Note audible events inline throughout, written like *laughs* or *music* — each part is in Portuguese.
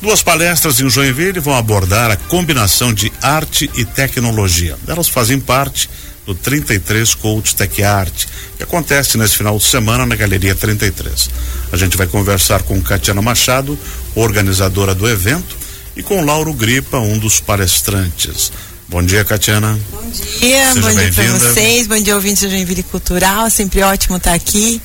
Duas palestras em Joinville vão abordar a combinação de arte e tecnologia. Elas fazem parte do 33 Coach Tech Art, que acontece nesse final de semana na Galeria 33. A gente vai conversar com Catiana Machado, organizadora do evento, e com Lauro Gripa, um dos palestrantes. Bom dia, Catiana. Bom dia, Seja bom dia para vocês, bom dia ouvintes do Joinville Cultural, sempre ótimo estar aqui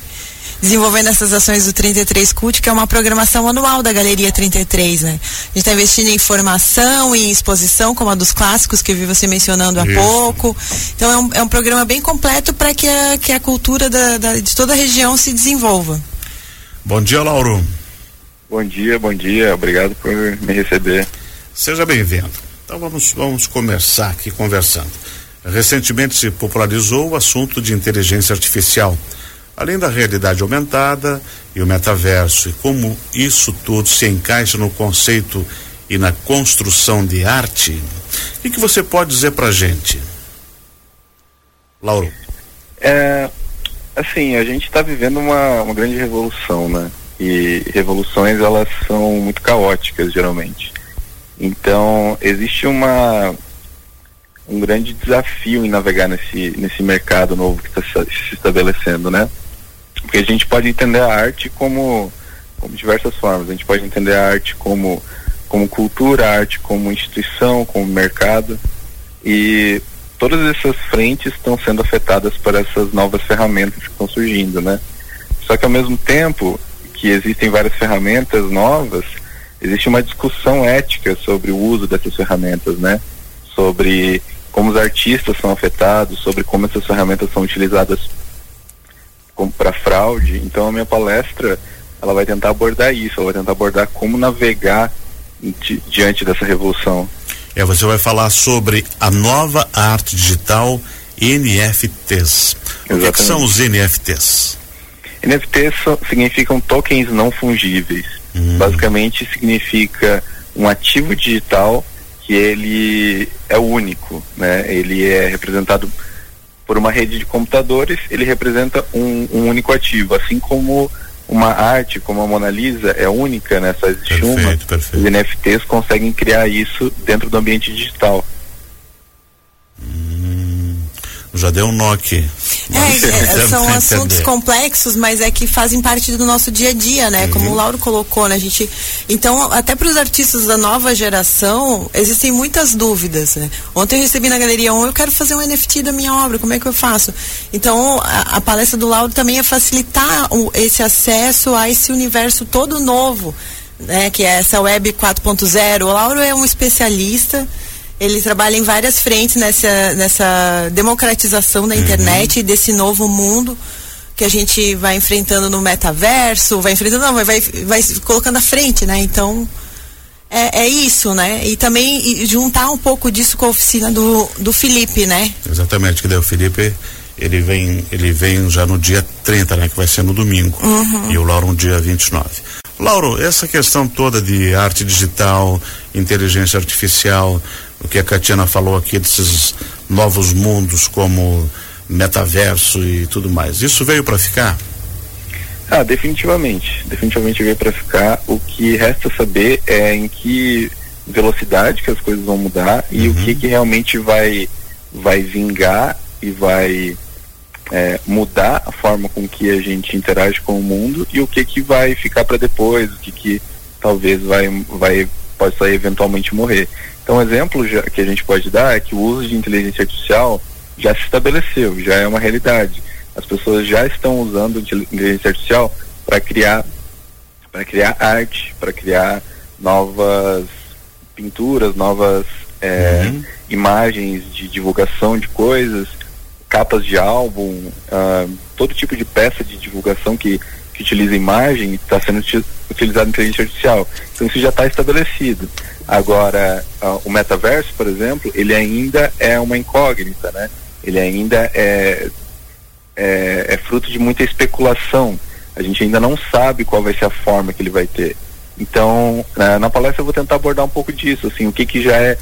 desenvolvendo essas ações do 33 Cult, que é uma programação anual da Galeria 33, né? A gente está investindo em formação e em exposição, como a dos clássicos que eu vi você mencionando há Isso. pouco. Então é um, é um programa bem completo para que a, que a cultura da, da, de toda a região se desenvolva. Bom dia, Lauro. Bom dia, bom dia. Obrigado por me receber. Seja bem-vindo. Então vamos, vamos começar aqui conversando. Recentemente se popularizou o assunto de inteligência artificial além da realidade aumentada e o metaverso, e como isso tudo se encaixa no conceito e na construção de arte, o que, que você pode dizer para gente? Lauro. É, assim, a gente está vivendo uma, uma grande revolução, né? E revoluções elas são muito caóticas geralmente. Então existe uma um grande desafio em navegar nesse nesse mercado novo que está se estabelecendo, né? Porque a gente pode entender a arte como, como diversas formas. A gente pode entender a arte como, como cultura, a arte como instituição, como mercado. E todas essas frentes estão sendo afetadas por essas novas ferramentas que estão surgindo, né? Só que ao mesmo tempo que existem várias ferramentas novas, existe uma discussão ética sobre o uso dessas ferramentas, né? Sobre como os artistas são afetados, sobre como essas ferramentas são utilizadas para fraude. Então a minha palestra ela vai tentar abordar isso, ela vai tentar abordar como navegar di diante dessa revolução. É, você vai falar sobre a nova arte digital NFTs. O que, é que, são os NFTs? NFTs so, significam tokens não fungíveis. Hum. Basicamente significa um ativo digital que ele é único, né? Ele é representado por uma rede de computadores, ele representa um, um único ativo, assim como uma arte como a Mona Lisa é única, né? Só existe perfeito, uma. Perfeito. Os NFTs conseguem criar isso dentro do ambiente digital já deu um nó aqui. É, é *laughs* são assuntos complexos, mas é que fazem parte do nosso dia a dia, né? Uhum. Como o Lauro colocou, né? A gente, então, até para os artistas da nova geração, existem muitas dúvidas, né? Ontem eu recebi na Galeria 1, eu quero fazer um NFT da minha obra, como é que eu faço? Então, a, a palestra do Lauro também é facilitar o, esse acesso a esse universo todo novo, né? Que é essa web 4.0. O Lauro é um especialista, ele trabalha em várias frentes nessa, nessa democratização da internet uhum. desse novo mundo que a gente vai enfrentando no metaverso, vai enfrentando, não, vai, vai, vai colocando à frente, né? Então, é, é, isso, né? E também juntar um pouco disso com a oficina do, do Felipe, né? Exatamente, que daí o Felipe, ele vem, ele vem já no dia 30, né? Que vai ser no domingo. Uhum. E o Lauro no dia 29. Lauro, essa questão toda de arte digital, inteligência artificial, o que a Catiana falou aqui desses novos mundos como metaverso e tudo mais. Isso veio para ficar? Ah, definitivamente. Definitivamente veio para ficar. O que resta saber é em que velocidade que as coisas vão mudar e uhum. o que, que realmente vai vai vingar e vai é, mudar a forma com que a gente interage com o mundo e o que que vai ficar para depois, o que que talvez vai vai possa eventualmente morrer. Então, um exemplo já, que a gente pode dar é que o uso de inteligência artificial já se estabeleceu, já é uma realidade. As pessoas já estão usando inteligência artificial para criar para criar arte, para criar novas pinturas, novas é, uhum. imagens de divulgação de coisas, capas de álbum, uh, todo tipo de peça de divulgação que, que utiliza imagem está sendo utilizado inteligência artificial. Então isso já está estabelecido. Agora, uh, o metaverso, por exemplo, ele ainda é uma incógnita, né? Ele ainda é, é, é, fruto de muita especulação. A gente ainda não sabe qual vai ser a forma que ele vai ter. Então, uh, na palestra eu vou tentar abordar um pouco disso, assim, o que que já é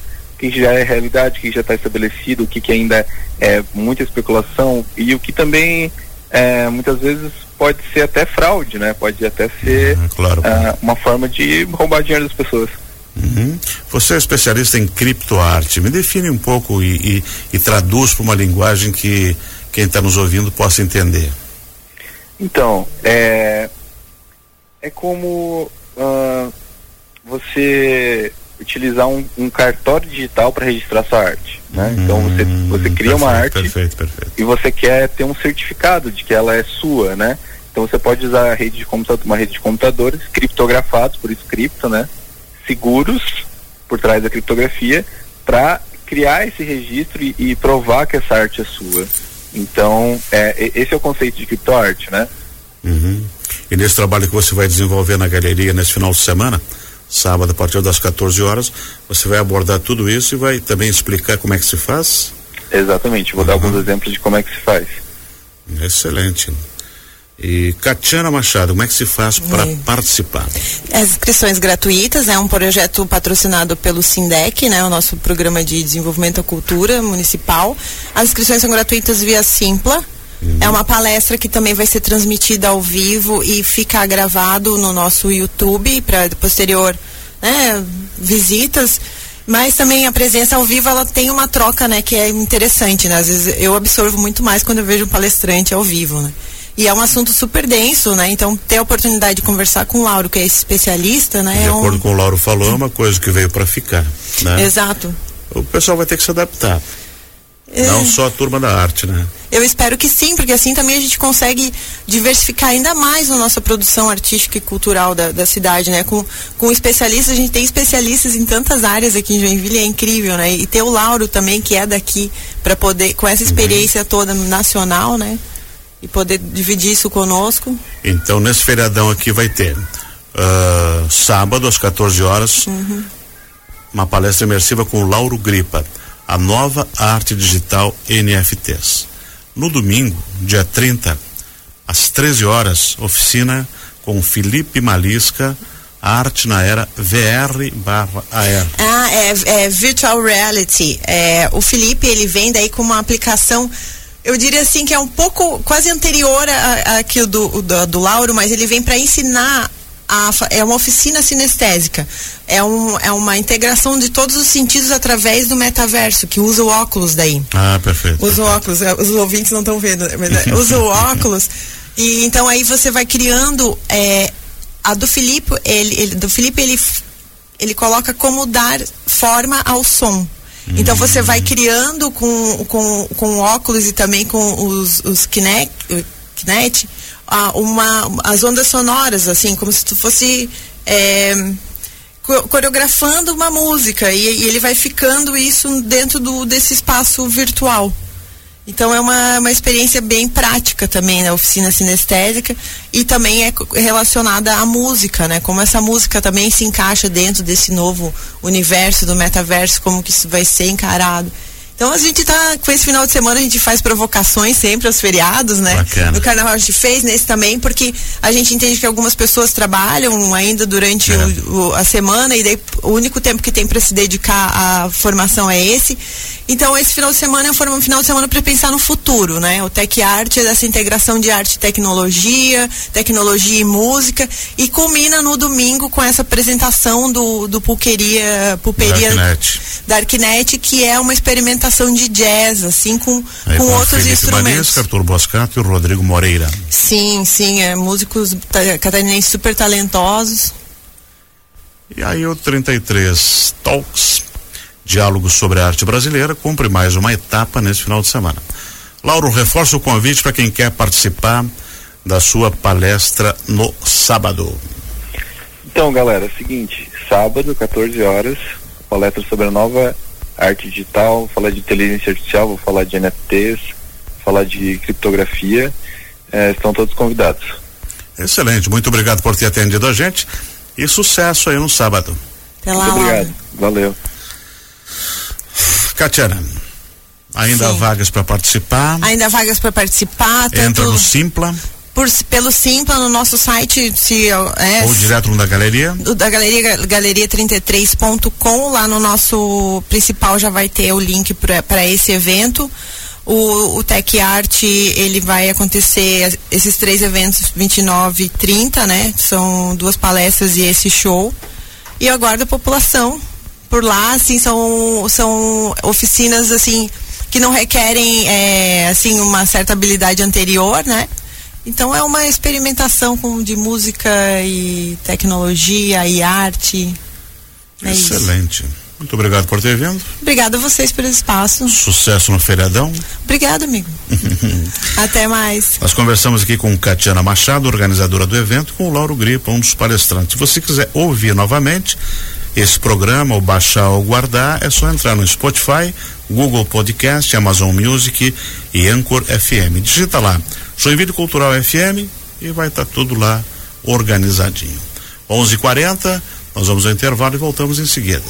que já é realidade, o que já está estabelecido, o que, que ainda é muita especulação e o que também é, muitas vezes pode ser até fraude, né? Pode até ser uhum, claro. uh, uma forma de roubar dinheiro das pessoas. Uhum. Você é especialista em criptoarte. Me define um pouco e, e, e traduz para uma linguagem que quem está nos ouvindo possa entender. Então, é, é como uh, você utilizar um, um cartório digital para registrar sua arte. Né? Hum, então você, você cria perfeito, uma arte perfeito, perfeito. e você quer ter um certificado de que ela é sua, né? Então você pode usar a rede de computador, uma rede de computadores criptografados, por isso cripto, né? Seguros por trás da criptografia para criar esse registro e, e, provar que essa arte é sua. Então é, esse é o conceito de criptoarte, né? Uhum. E nesse trabalho que você vai desenvolver na galeria nesse final de semana, sábado a partir das 14 horas, você vai abordar tudo isso e vai também explicar como é que se faz? Exatamente, vou uhum. dar alguns exemplos de como é que se faz. Excelente. E Catiana Machado, como é que se faz para é. participar? As inscrições gratuitas, é um projeto patrocinado pelo SINDEC, né, o nosso programa de desenvolvimento da cultura municipal. As inscrições são gratuitas via Simpla. É uma palestra que também vai ser transmitida ao vivo e fica gravado no nosso YouTube para posterior né, visitas. Mas também a presença ao vivo ela tem uma troca, né, que é interessante, né? Às vezes eu absorvo muito mais quando eu vejo um palestrante ao vivo, né? E é um assunto super denso, né? Então, ter a oportunidade de conversar com o Lauro, que é esse especialista, né? De é acordo um... com o Lauro falou, é uma coisa que veio para ficar, né? Exato. O pessoal vai ter que se adaptar. É... Não só a turma da arte, né? Eu espero que sim, porque assim também a gente consegue diversificar ainda mais a nossa produção artística e cultural da, da cidade, né? Com, com especialistas, a gente tem especialistas em tantas áreas aqui em Joinville, é incrível, né? E ter o Lauro também, que é daqui, para poder, com essa experiência uhum. toda nacional, né? E poder dividir isso conosco. Então, nesse feriadão aqui vai ter uh, sábado às 14 horas, uhum. uma palestra imersiva com o Lauro Gripa a nova arte digital NFTs. No domingo, dia 30, às 13 horas, oficina com Felipe Malisca, arte na era VR barra AR. Ah, é, é Virtual Reality. É, o Felipe, ele vem daí com uma aplicação eu diria assim que é um pouco quase anterior àquilo do, do, do Lauro, mas ele vem para ensinar a, é uma oficina sinestésica. É, um, é uma integração de todos os sentidos através do metaverso, que usa o óculos daí. Ah, perfeito. Usa o óculos, é, os ouvintes não estão vendo, mas é, *laughs* usa o óculos. E então aí você vai criando. É, a do Felipe, ele, ele, do Felipe, ele, ele coloca como dar forma ao som. Então você vai criando com, com, com óculos e também com os, os Kinect, Kinect uma, as ondas sonoras, assim, como se tu fosse é, coreografando uma música e, e, ele vai ficando isso dentro do, desse espaço virtual. Então é uma, uma experiência bem prática também na né, oficina sinestésica e também é relacionada à música, né? Como essa música também se encaixa dentro desse novo universo do metaverso, como que isso vai ser encarado. Então a gente tá, com esse final de semana a gente faz provocações sempre aos feriados, né? Bacana. No carnaval a gente fez, nesse também, porque a gente entende que algumas pessoas trabalham ainda durante É. o, o, a semana e daí o único tempo que tem para se dedicar à formação é esse. Então esse final de semana é um final de semana para pensar no futuro, né? O Tech Art é dessa integração de arte e tecnologia, tecnologia e música e culmina no domingo com essa apresentação do, do Pulqueria, Pulperia Darknet. Darknet, que é uma experimentação de jazz, assim, com, Aí com com outros Felipe instrumentos. Manesca, Arthur Boscato e o Rodrigo Moreira. Sim, sim, é, músicos ta- catarinenses super talentosos. E aí o 33 Talks, diálogos sobre a arte brasileira, cumpre mais uma etapa nesse final de semana. Lauro, reforça o convite para quem quer participar da sua palestra no sábado. Então, galera, é o seguinte, sábado, 14 horas, palestra sobre a nova arte digital, vou falar de inteligência artificial, vou falar de NFTs, vou falar de criptografia. eh, estão todos convidados. Excelente, muito obrigado por ter atendido a gente e sucesso aí no sábado. Até lá, Muito obrigado. Valeu. Catiana, ainda há Sim. vagas para participar. Ainda há vagas para participar, tanto Entra no Simpla por, pelo Simpla no nosso site, se é, ou direto no da galeria. da galeria galeria33.com lá no nosso principal já vai ter o link para esse evento O, o Tech Art, ele vai acontecer esses três eventos, 29 e 30, né? São duas palestras e esse show. E eu aguardo a população por lá, assim, são, são oficinas, assim, que não requerem, é, assim, uma certa habilidade anterior, né? Então é uma experimentação com, de música e tecnologia e arte. É Excelente. Isso. Muito obrigado por ter vindo. Obrigada a vocês pelo espaço. Sucesso no feriadão. Obrigada, amigo. *laughs* Até mais. Nós conversamos aqui com Catiana Machado, organizadora do evento, com o Lauro Gripa, um dos palestrantes. Se você quiser ouvir novamente esse programa, ou baixar ou guardar, é só entrar no Spotify, Google Podcast, Amazon Music e Anchor FM. Digita lá, Joinville Cultural FM e vai estar tá tudo lá organizadinho. 11:40 nós vamos ao intervalo e voltamos em seguida.